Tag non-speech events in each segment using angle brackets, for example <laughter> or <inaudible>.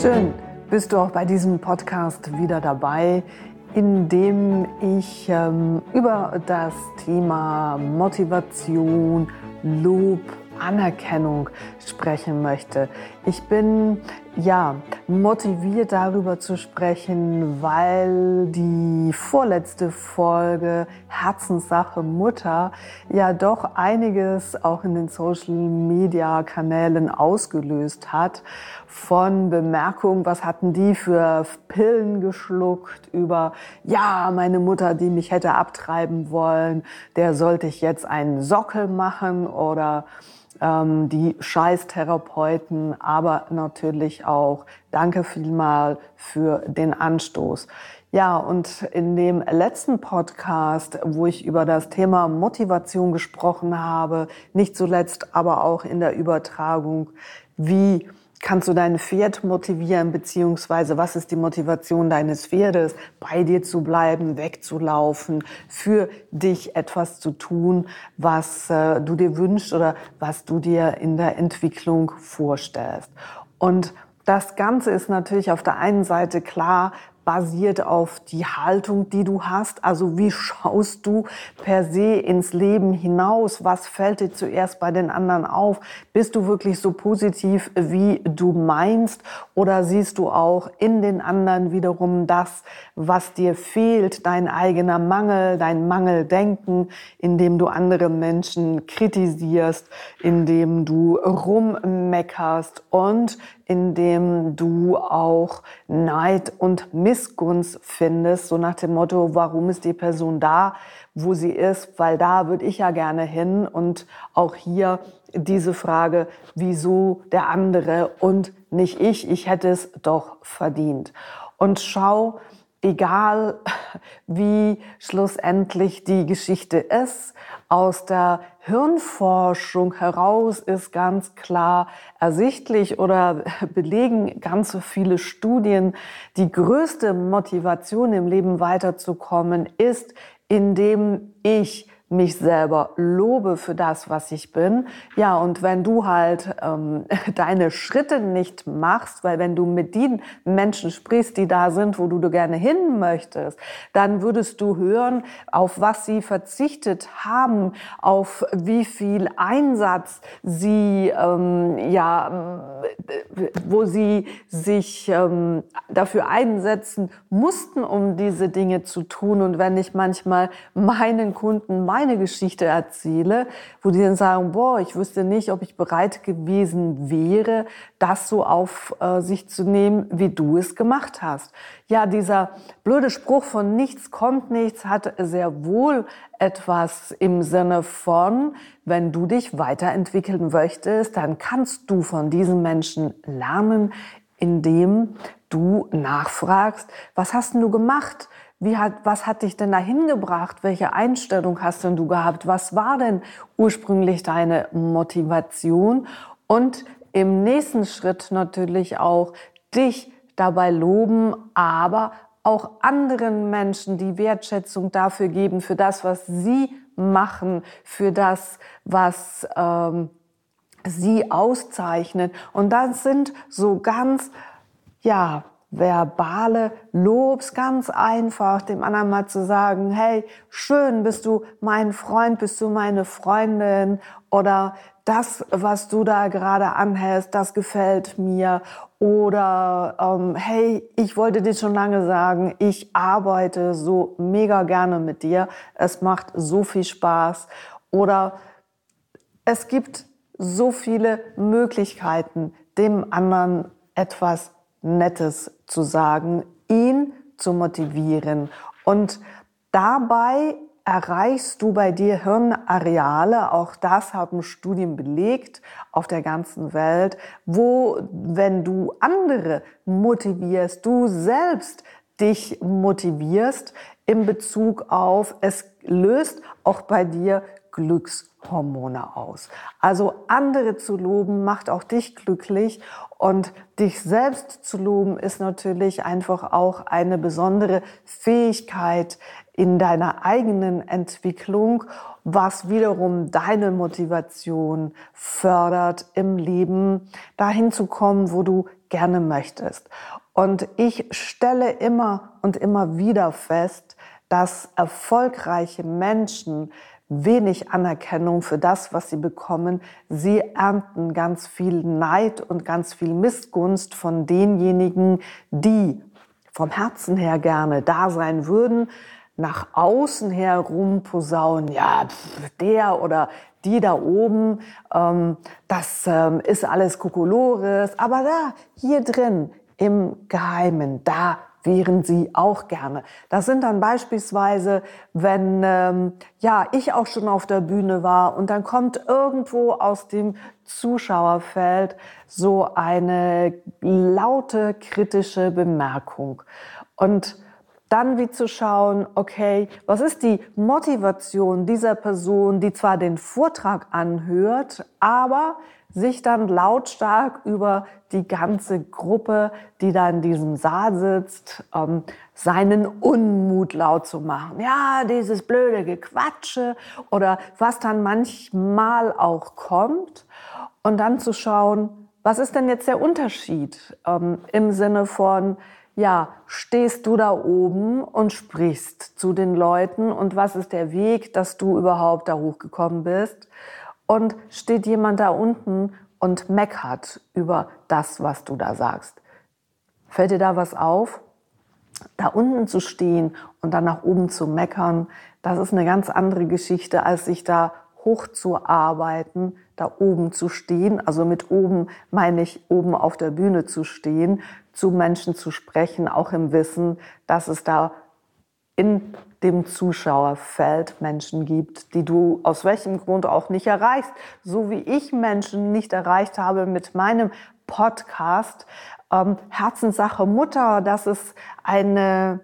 Schön, bist du auch bei diesem Podcast wieder dabei, in dem ich ähm, über das Thema Motivation, Lob, Anerkennung sprechen möchte. Ich bin ja motiviert darüber zu sprechen, weil die vorletzte Folge Herzenssache Mutter ja doch einiges auch in den Social Media Kanälen ausgelöst hat. Von Bemerkungen, was hatten die für Pillen geschluckt über ja, meine Mutter, die mich hätte abtreiben wollen, der sollte ich jetzt einen Sockel machen oder ähm, die Scheißtherapeuten, aber natürlich auch danke vielmal für den Anstoß. Ja, und in dem letzten Podcast, wo ich über das Thema Motivation gesprochen habe, nicht zuletzt aber auch in der Übertragung, wie kannst du dein Pferd motivieren, beziehungsweise was ist die Motivation deines Pferdes, bei dir zu bleiben, wegzulaufen, für dich etwas zu tun, was äh, du dir wünschst oder was du dir in der Entwicklung vorstellst. Und das Ganze ist natürlich auf der einen Seite klar, basiert auf die Haltung, die du hast. Also wie schaust du per se ins Leben hinaus? Was fällt dir zuerst bei den anderen auf? Bist du wirklich so positiv, wie du meinst? Oder siehst du auch in den anderen wiederum das, was dir fehlt, dein eigener Mangel, dein Mangeldenken, indem du andere Menschen kritisierst, indem du rummeckerst und indem du auch Neid und Missgunst findest, so nach dem Motto, warum ist die Person da, wo sie ist, weil da würde ich ja gerne hin. Und auch hier diese Frage, wieso der andere und nicht ich, ich hätte es doch verdient. Und schau, egal wie schlussendlich die Geschichte ist, aus der Hirnforschung heraus ist ganz klar ersichtlich oder <laughs> belegen ganz viele Studien, die größte Motivation im Leben weiterzukommen ist, indem ich mich selber lobe für das, was ich bin. Ja, und wenn du halt ähm, <laughs> deine Schritte nicht machst, weil wenn du mit den Menschen sprichst, die da sind, wo du, du gerne hin möchtest, dann würdest du hören, auf was sie verzichtet haben, auf wie viel Einsatz sie, ähm, ja, wo sie sich ähm, dafür einsetzen mussten, um diese Dinge zu tun. Und wenn ich manchmal meinen Kunden, meine Geschichte erzähle, wo die dann sagen, boah, ich wüsste nicht, ob ich bereit gewesen wäre, das so auf äh, sich zu nehmen, wie du es gemacht hast. Ja, dieser blöde Spruch von nichts kommt nichts hat sehr wohl etwas im Sinne von, wenn du dich weiterentwickeln möchtest, dann kannst du von diesen Menschen lernen, indem du nachfragst, was hast denn du gemacht? Wie hat, was hat dich denn dahin gebracht? Welche Einstellung hast denn du gehabt? Was war denn ursprünglich deine Motivation? Und im nächsten Schritt natürlich auch dich dabei loben, aber auch anderen Menschen die Wertschätzung dafür geben, für das, was sie machen, für das, was ähm, sie auszeichnet. Und das sind so ganz, ja, verbale Lobs, ganz einfach, dem anderen mal zu sagen, hey, schön, bist du mein Freund, bist du meine Freundin oder das, was du da gerade anhältst, das gefällt mir oder ähm, hey, ich wollte dir schon lange sagen, ich arbeite so mega gerne mit dir, es macht so viel Spaß oder es gibt so viele Möglichkeiten, dem anderen etwas Nettes zu sagen, ihn zu motivieren. Und dabei erreichst du bei dir Hirnareale, auch das haben Studien belegt auf der ganzen Welt, wo, wenn du andere motivierst, du selbst dich motivierst in Bezug auf, es löst auch bei dir Glückshormone aus. Also andere zu loben macht auch dich glücklich und dich selbst zu loben ist natürlich einfach auch eine besondere Fähigkeit in deiner eigenen Entwicklung, was wiederum deine Motivation fördert im Leben, dahin zu kommen, wo du gerne möchtest. Und ich stelle immer und immer wieder fest, dass erfolgreiche Menschen wenig Anerkennung für das, was sie bekommen. Sie ernten ganz viel Neid und ganz viel Missgunst von denjenigen, die vom Herzen her gerne da sein würden, nach außen her rumposaunen, ja, der oder die da oben, ähm, das ähm, ist alles Kokolores, aber da, hier drin, im Geheimen, da wären sie auch gerne. Das sind dann beispielsweise, wenn ähm, ja ich auch schon auf der Bühne war und dann kommt irgendwo aus dem Zuschauerfeld so eine laute kritische Bemerkung und dann wie zu schauen, okay, was ist die Motivation dieser Person, die zwar den Vortrag anhört, aber sich dann lautstark über die ganze Gruppe, die da in diesem Saal sitzt, ähm, seinen Unmut laut zu machen. Ja, dieses blöde Gequatsche oder was dann manchmal auch kommt und dann zu schauen, was ist denn jetzt der Unterschied ähm, im Sinne von, ja, stehst du da oben und sprichst zu den Leuten und was ist der Weg, dass du überhaupt da hochgekommen bist? Und steht jemand da unten und meckert über das, was du da sagst. Fällt dir da was auf? Da unten zu stehen und dann nach oben zu meckern, das ist eine ganz andere Geschichte, als sich da hochzuarbeiten, da oben zu stehen. Also mit oben meine ich oben auf der Bühne zu stehen, zu Menschen zu sprechen, auch im Wissen, dass es da in dem Zuschauerfeld Menschen gibt, die du aus welchem Grund auch nicht erreichst. So wie ich Menschen nicht erreicht habe mit meinem Podcast ähm, Herzenssache Mutter, dass es eine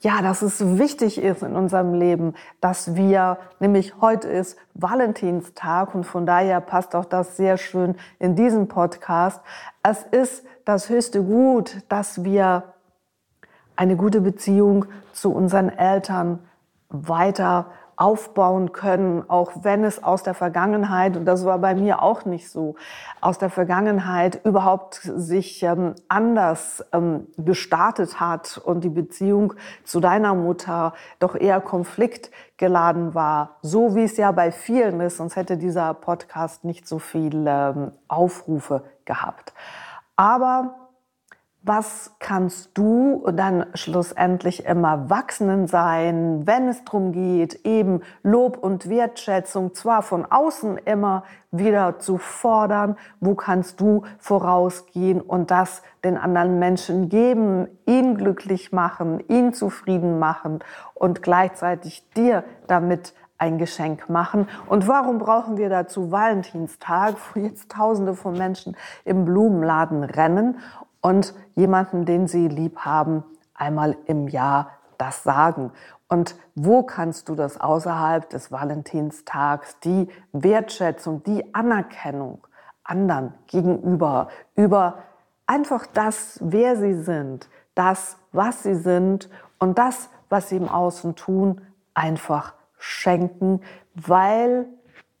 ja, dass es wichtig ist in unserem Leben, dass wir, nämlich heute ist Valentinstag und von daher passt auch das sehr schön in diesen Podcast. Es ist das höchste Gut, dass wir eine gute Beziehung zu unseren Eltern weiter aufbauen können, auch wenn es aus der Vergangenheit, und das war bei mir auch nicht so, aus der Vergangenheit überhaupt sich ähm, anders ähm, gestartet hat und die Beziehung zu deiner Mutter doch eher konfliktgeladen war, so wie es ja bei vielen ist, sonst hätte dieser Podcast nicht so viele ähm, Aufrufe gehabt. Aber was kannst du dann schlussendlich im Erwachsenen sein, wenn es darum geht, eben Lob und Wertschätzung zwar von außen immer wieder zu fordern, wo kannst du vorausgehen und das den anderen Menschen geben, ihn glücklich machen, ihn zufrieden machen und gleichzeitig dir damit ein Geschenk machen. Und warum brauchen wir dazu Valentinstag, wo jetzt Tausende von Menschen im Blumenladen rennen und jemanden, den sie lieb haben, einmal im Jahr das sagen. Und wo kannst du das außerhalb des Valentinstags, die Wertschätzung, die Anerkennung anderen gegenüber, über einfach das, wer sie sind, das, was sie sind und das, was sie im Außen tun, einfach schenken, weil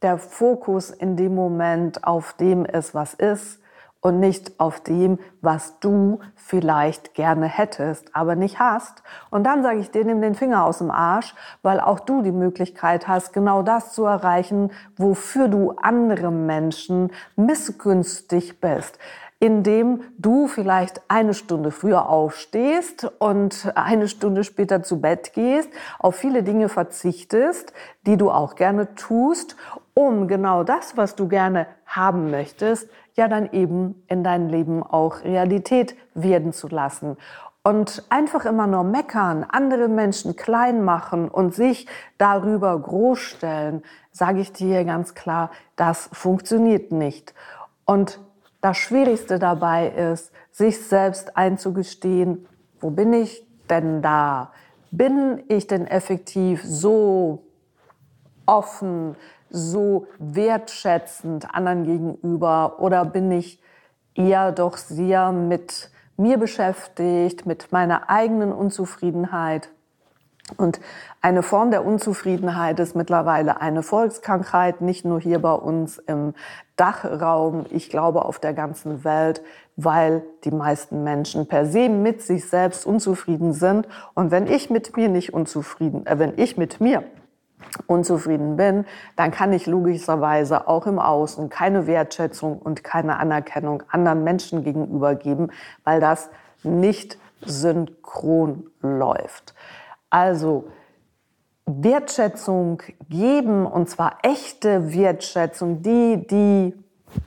der Fokus in dem Moment auf dem ist, was ist, und nicht auf dem, was du vielleicht gerne hättest, aber nicht hast. Und dann sage ich dir, nimm den Finger aus dem Arsch, weil auch du die Möglichkeit hast, genau das zu erreichen, wofür du andere Menschen missgünstig bist indem du vielleicht eine Stunde früher aufstehst und eine Stunde später zu Bett gehst, auf viele Dinge verzichtest, die du auch gerne tust, um genau das, was du gerne haben möchtest, ja dann eben in dein Leben auch Realität werden zu lassen. Und einfach immer nur meckern, andere Menschen klein machen und sich darüber großstellen, sage ich dir ganz klar, das funktioniert nicht. Und das Schwierigste dabei ist, sich selbst einzugestehen, wo bin ich denn da? Bin ich denn effektiv so offen, so wertschätzend anderen gegenüber oder bin ich eher doch sehr mit mir beschäftigt, mit meiner eigenen Unzufriedenheit? Und eine Form der Unzufriedenheit ist mittlerweile eine Volkskrankheit, nicht nur hier bei uns im Dachraum, ich glaube auf der ganzen Welt, weil die meisten Menschen per se mit sich selbst unzufrieden sind. Und wenn ich mit mir nicht unzufrieden, äh, wenn ich mit mir unzufrieden bin, dann kann ich logischerweise auch im Außen keine Wertschätzung und keine Anerkennung anderen Menschen gegenüber geben, weil das nicht synchron läuft. Also Wertschätzung geben, und zwar echte Wertschätzung, die, die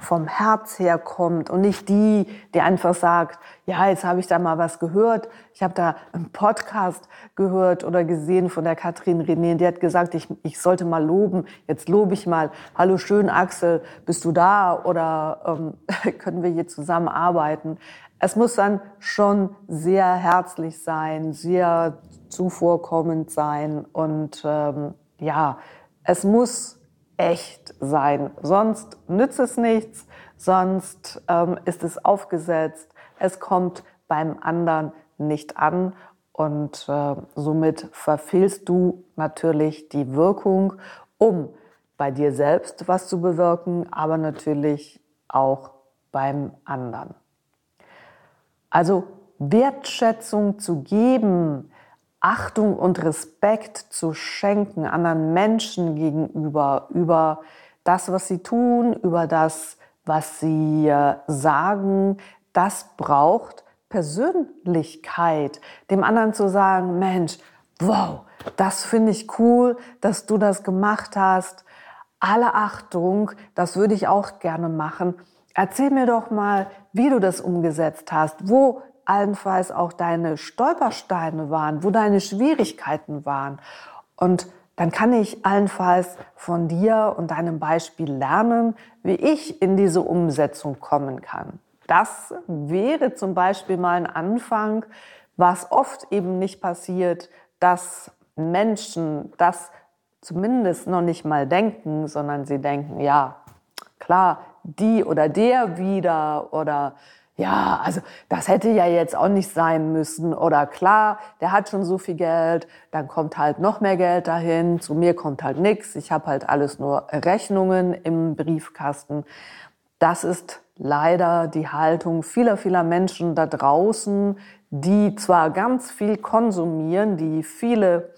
vom Herz her kommt und nicht die, die einfach sagt, ja, jetzt habe ich da mal was gehört. Ich habe da einen Podcast gehört oder gesehen von der Katrin René, die hat gesagt, ich, ich sollte mal loben. Jetzt lobe ich mal. Hallo schön, Axel, bist du da oder ähm, <laughs> können wir hier zusammen arbeiten? Es muss dann schon sehr herzlich sein, sehr zuvorkommend sein und ähm, ja, es muss echt sein. Sonst nützt es nichts, sonst ähm, ist es aufgesetzt, es kommt beim anderen nicht an und äh, somit verfehlst du natürlich die Wirkung, um bei dir selbst was zu bewirken, aber natürlich auch beim anderen. Also Wertschätzung zu geben, Achtung und Respekt zu schenken anderen Menschen gegenüber, über das, was sie tun, über das, was sie äh, sagen, das braucht Persönlichkeit. Dem anderen zu sagen, Mensch, wow, das finde ich cool, dass du das gemacht hast. Alle Achtung, das würde ich auch gerne machen. Erzähl mir doch mal, wie du das umgesetzt hast, wo allenfalls auch deine Stolpersteine waren, wo deine Schwierigkeiten waren. Und dann kann ich allenfalls von dir und deinem Beispiel lernen, wie ich in diese Umsetzung kommen kann. Das wäre zum Beispiel mal ein Anfang, was oft eben nicht passiert, dass Menschen das zumindest noch nicht mal denken, sondern sie denken, ja, klar, die oder der wieder oder ja, also das hätte ja jetzt auch nicht sein müssen. Oder klar, der hat schon so viel Geld, dann kommt halt noch mehr Geld dahin. Zu mir kommt halt nichts. Ich habe halt alles nur Rechnungen im Briefkasten. Das ist leider die Haltung vieler, vieler Menschen da draußen, die zwar ganz viel konsumieren, die viele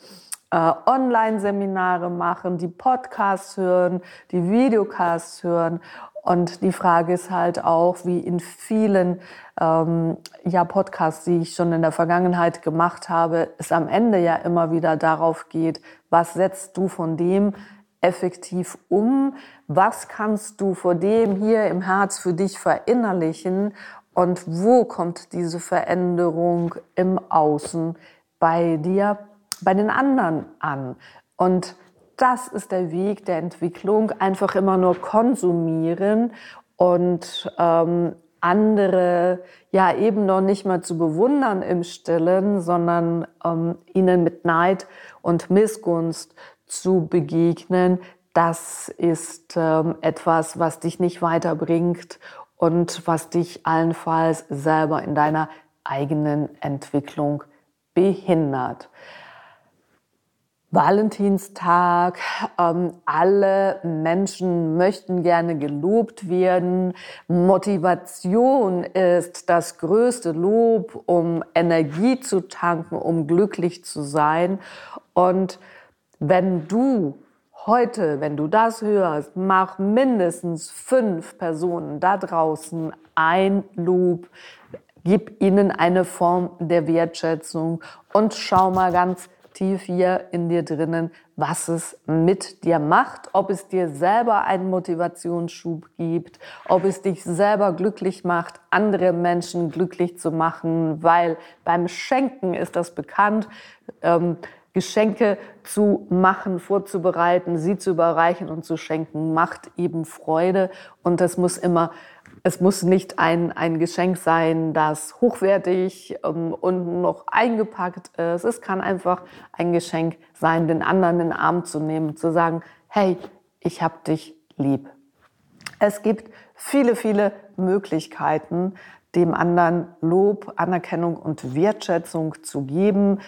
äh, Online-Seminare machen, die Podcasts hören, die Videocasts hören und die Frage ist halt auch, wie in vielen ähm, ja, Podcasts, die ich schon in der Vergangenheit gemacht habe, es am Ende ja immer wieder darauf geht, was setzt du von dem effektiv um? Was kannst du vor dem hier im Herz für dich verinnerlichen? Und wo kommt diese Veränderung im Außen bei dir, bei den anderen an? Und das ist der Weg der Entwicklung. Einfach immer nur konsumieren und ähm, andere ja eben noch nicht mal zu bewundern im Stillen, sondern ähm, ihnen mit Neid und Missgunst zu begegnen. Das ist ähm, etwas, was dich nicht weiterbringt und was dich allenfalls selber in deiner eigenen Entwicklung behindert. Valentinstag. Ähm, alle Menschen möchten gerne gelobt werden. Motivation ist das größte Lob, um Energie zu tanken, um glücklich zu sein. Und wenn du heute, wenn du das hörst, mach mindestens fünf Personen da draußen ein Lob, gib ihnen eine Form der Wertschätzung und schau mal ganz tief hier in dir drinnen, was es mit dir macht, ob es dir selber einen Motivationsschub gibt, ob es dich selber glücklich macht, andere Menschen glücklich zu machen, weil beim Schenken ist das bekannt. Ähm, Geschenke zu machen, vorzubereiten, sie zu überreichen und zu schenken, macht eben Freude. Und das muss immer es muss nicht ein, ein Geschenk sein, das hochwertig ähm, und noch eingepackt ist. Es kann einfach ein Geschenk sein, den anderen in den Arm zu nehmen, zu sagen, hey, ich hab dich lieb. Es gibt viele, viele Möglichkeiten, dem anderen Lob, Anerkennung und Wertschätzung zu geben.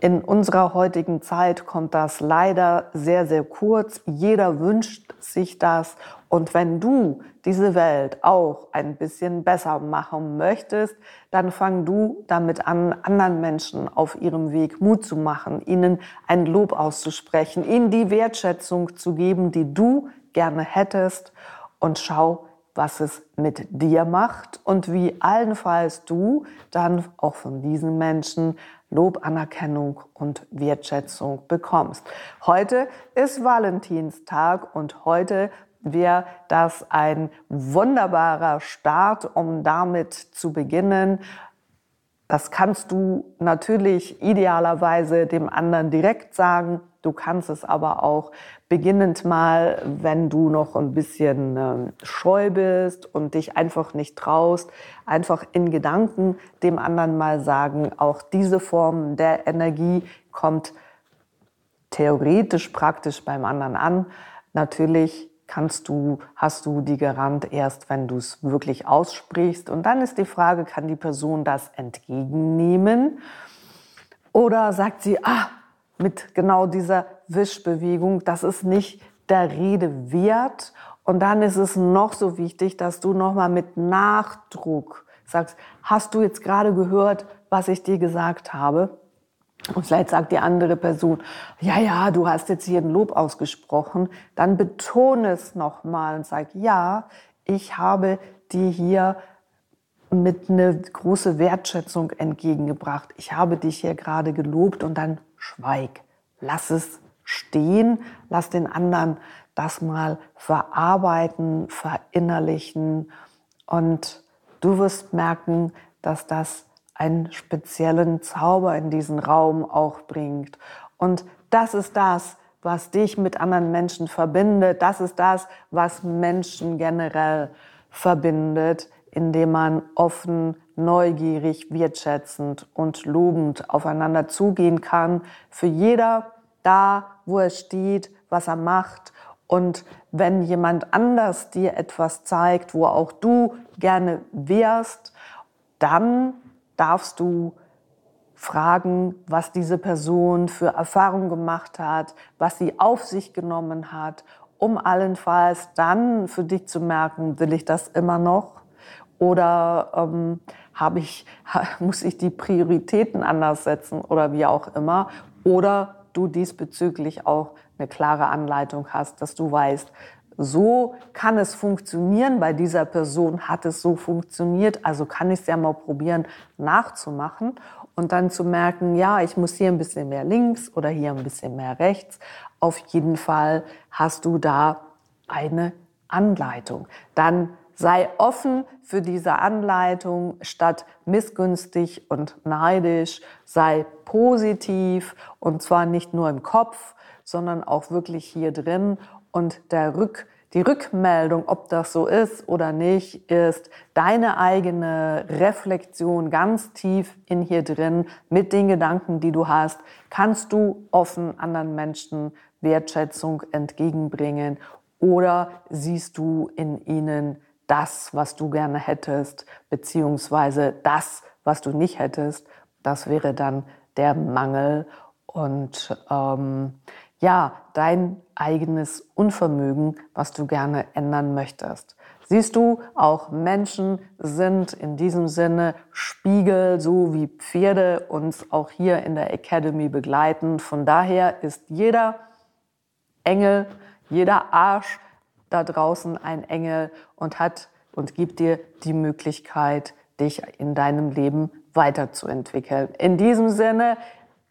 In unserer heutigen Zeit kommt das leider sehr, sehr kurz. Jeder wünscht sich das. Und wenn du diese Welt auch ein bisschen besser machen möchtest, dann fang du damit an, anderen Menschen auf ihrem Weg Mut zu machen, ihnen ein Lob auszusprechen, ihnen die Wertschätzung zu geben, die du gerne hättest. Und schau, was es mit dir macht und wie allenfalls du dann auch von diesen Menschen Lob, Anerkennung und Wertschätzung bekommst. Heute ist Valentinstag und heute wäre das ein wunderbarer Start, um damit zu beginnen, das kannst du natürlich idealerweise dem anderen direkt sagen. Du kannst es aber auch beginnend mal, wenn du noch ein bisschen äh, scheu bist und dich einfach nicht traust, einfach in Gedanken dem anderen mal sagen. Auch diese Form der Energie kommt theoretisch praktisch beim anderen an. Natürlich kannst du, hast du die Garant erst, wenn du es wirklich aussprichst. Und dann ist die Frage, kann die Person das entgegennehmen? Oder sagt sie, ah, mit genau dieser Wischbewegung, das ist nicht der Rede wert. Und dann ist es noch so wichtig, dass du nochmal mit Nachdruck sagst, hast du jetzt gerade gehört, was ich dir gesagt habe? Und vielleicht sagt die andere Person, ja, ja, du hast jetzt hier ein Lob ausgesprochen, dann betone es nochmal und sag, ja, ich habe dir hier mit einer große Wertschätzung entgegengebracht. Ich habe dich hier gerade gelobt und dann schweig. Lass es stehen, lass den anderen das mal verarbeiten, verinnerlichen und du wirst merken, dass das einen speziellen Zauber in diesen Raum auch bringt. Und das ist das, was dich mit anderen Menschen verbindet. Das ist das, was Menschen generell verbindet, indem man offen, neugierig, wertschätzend und lobend aufeinander zugehen kann. Für jeder da, wo er steht, was er macht. Und wenn jemand anders dir etwas zeigt, wo auch du gerne wärst, dann darfst du fragen, was diese Person für Erfahrungen gemacht hat, was sie auf sich genommen hat, um allenfalls dann für dich zu merken, will ich das immer noch? Oder ähm, habe ich, <laughs> muss ich die Prioritäten anders setzen oder wie auch immer? Oder du diesbezüglich auch eine klare Anleitung hast, dass du weißt, so kann es funktionieren, bei dieser Person hat es so funktioniert, also kann ich es ja mal probieren nachzumachen und dann zu merken, ja, ich muss hier ein bisschen mehr links oder hier ein bisschen mehr rechts. Auf jeden Fall hast du da eine Anleitung. Dann sei offen für diese Anleitung statt missgünstig und neidisch, sei positiv und zwar nicht nur im Kopf, sondern auch wirklich hier drin und der Rück, die Rückmeldung, ob das so ist oder nicht, ist deine eigene Reflexion ganz tief in hier drin mit den Gedanken, die du hast. Kannst du offen anderen Menschen Wertschätzung entgegenbringen oder siehst du in ihnen das, was du gerne hättest, beziehungsweise das, was du nicht hättest? Das wäre dann der Mangel. Und ähm, ja, dein eigenes Unvermögen, was du gerne ändern möchtest. Siehst du, auch Menschen sind in diesem Sinne Spiegel, so wie Pferde uns auch hier in der Academy begleiten. Von daher ist jeder Engel, jeder Arsch da draußen ein Engel und hat und gibt dir die Möglichkeit, dich in deinem Leben weiterzuentwickeln. In diesem Sinne,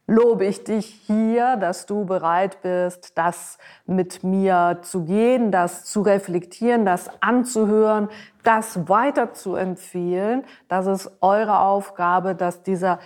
lobe ich dich hier, dass du bereit bist, das mit mir zu gehen, das zu reflektieren, das anzuhören, das weiter zu empfehlen. Das ist eure Aufgabe, dass dieser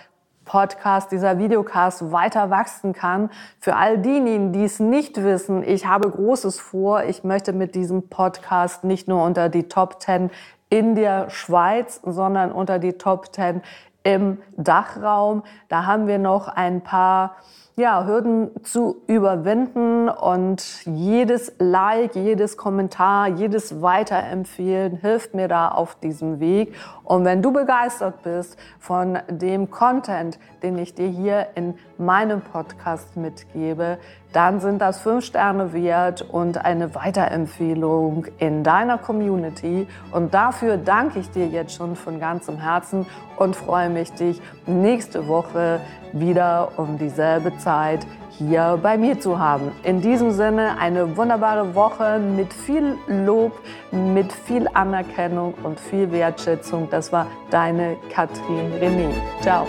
Podcast, dieser Videocast weiter wachsen kann. Für all diejenigen, die es nicht wissen, ich habe Großes vor. Ich möchte mit diesem Podcast nicht nur unter die Top 10 in der Schweiz, sondern unter die Top 10 im Dachraum. Da haben wir noch ein paar ja, Hürden zu überwinden und jedes Like, jedes Kommentar, jedes Weiterempfehlen hilft mir da auf diesem Weg. Und wenn du begeistert bist von dem Content, den ich dir hier in meinem Podcast mitgebe, dann sind das fünf Sterne wert und eine Weiterempfehlung in deiner Community. Und dafür danke ich dir jetzt schon von ganzem Herzen und freue mich, dich nächste Woche wieder um dieselbe Zeit hier bei mir zu haben. In diesem Sinne eine wunderbare Woche mit viel Lob, mit viel Anerkennung und viel Wertschätzung. Das war deine Katrin René. Ciao.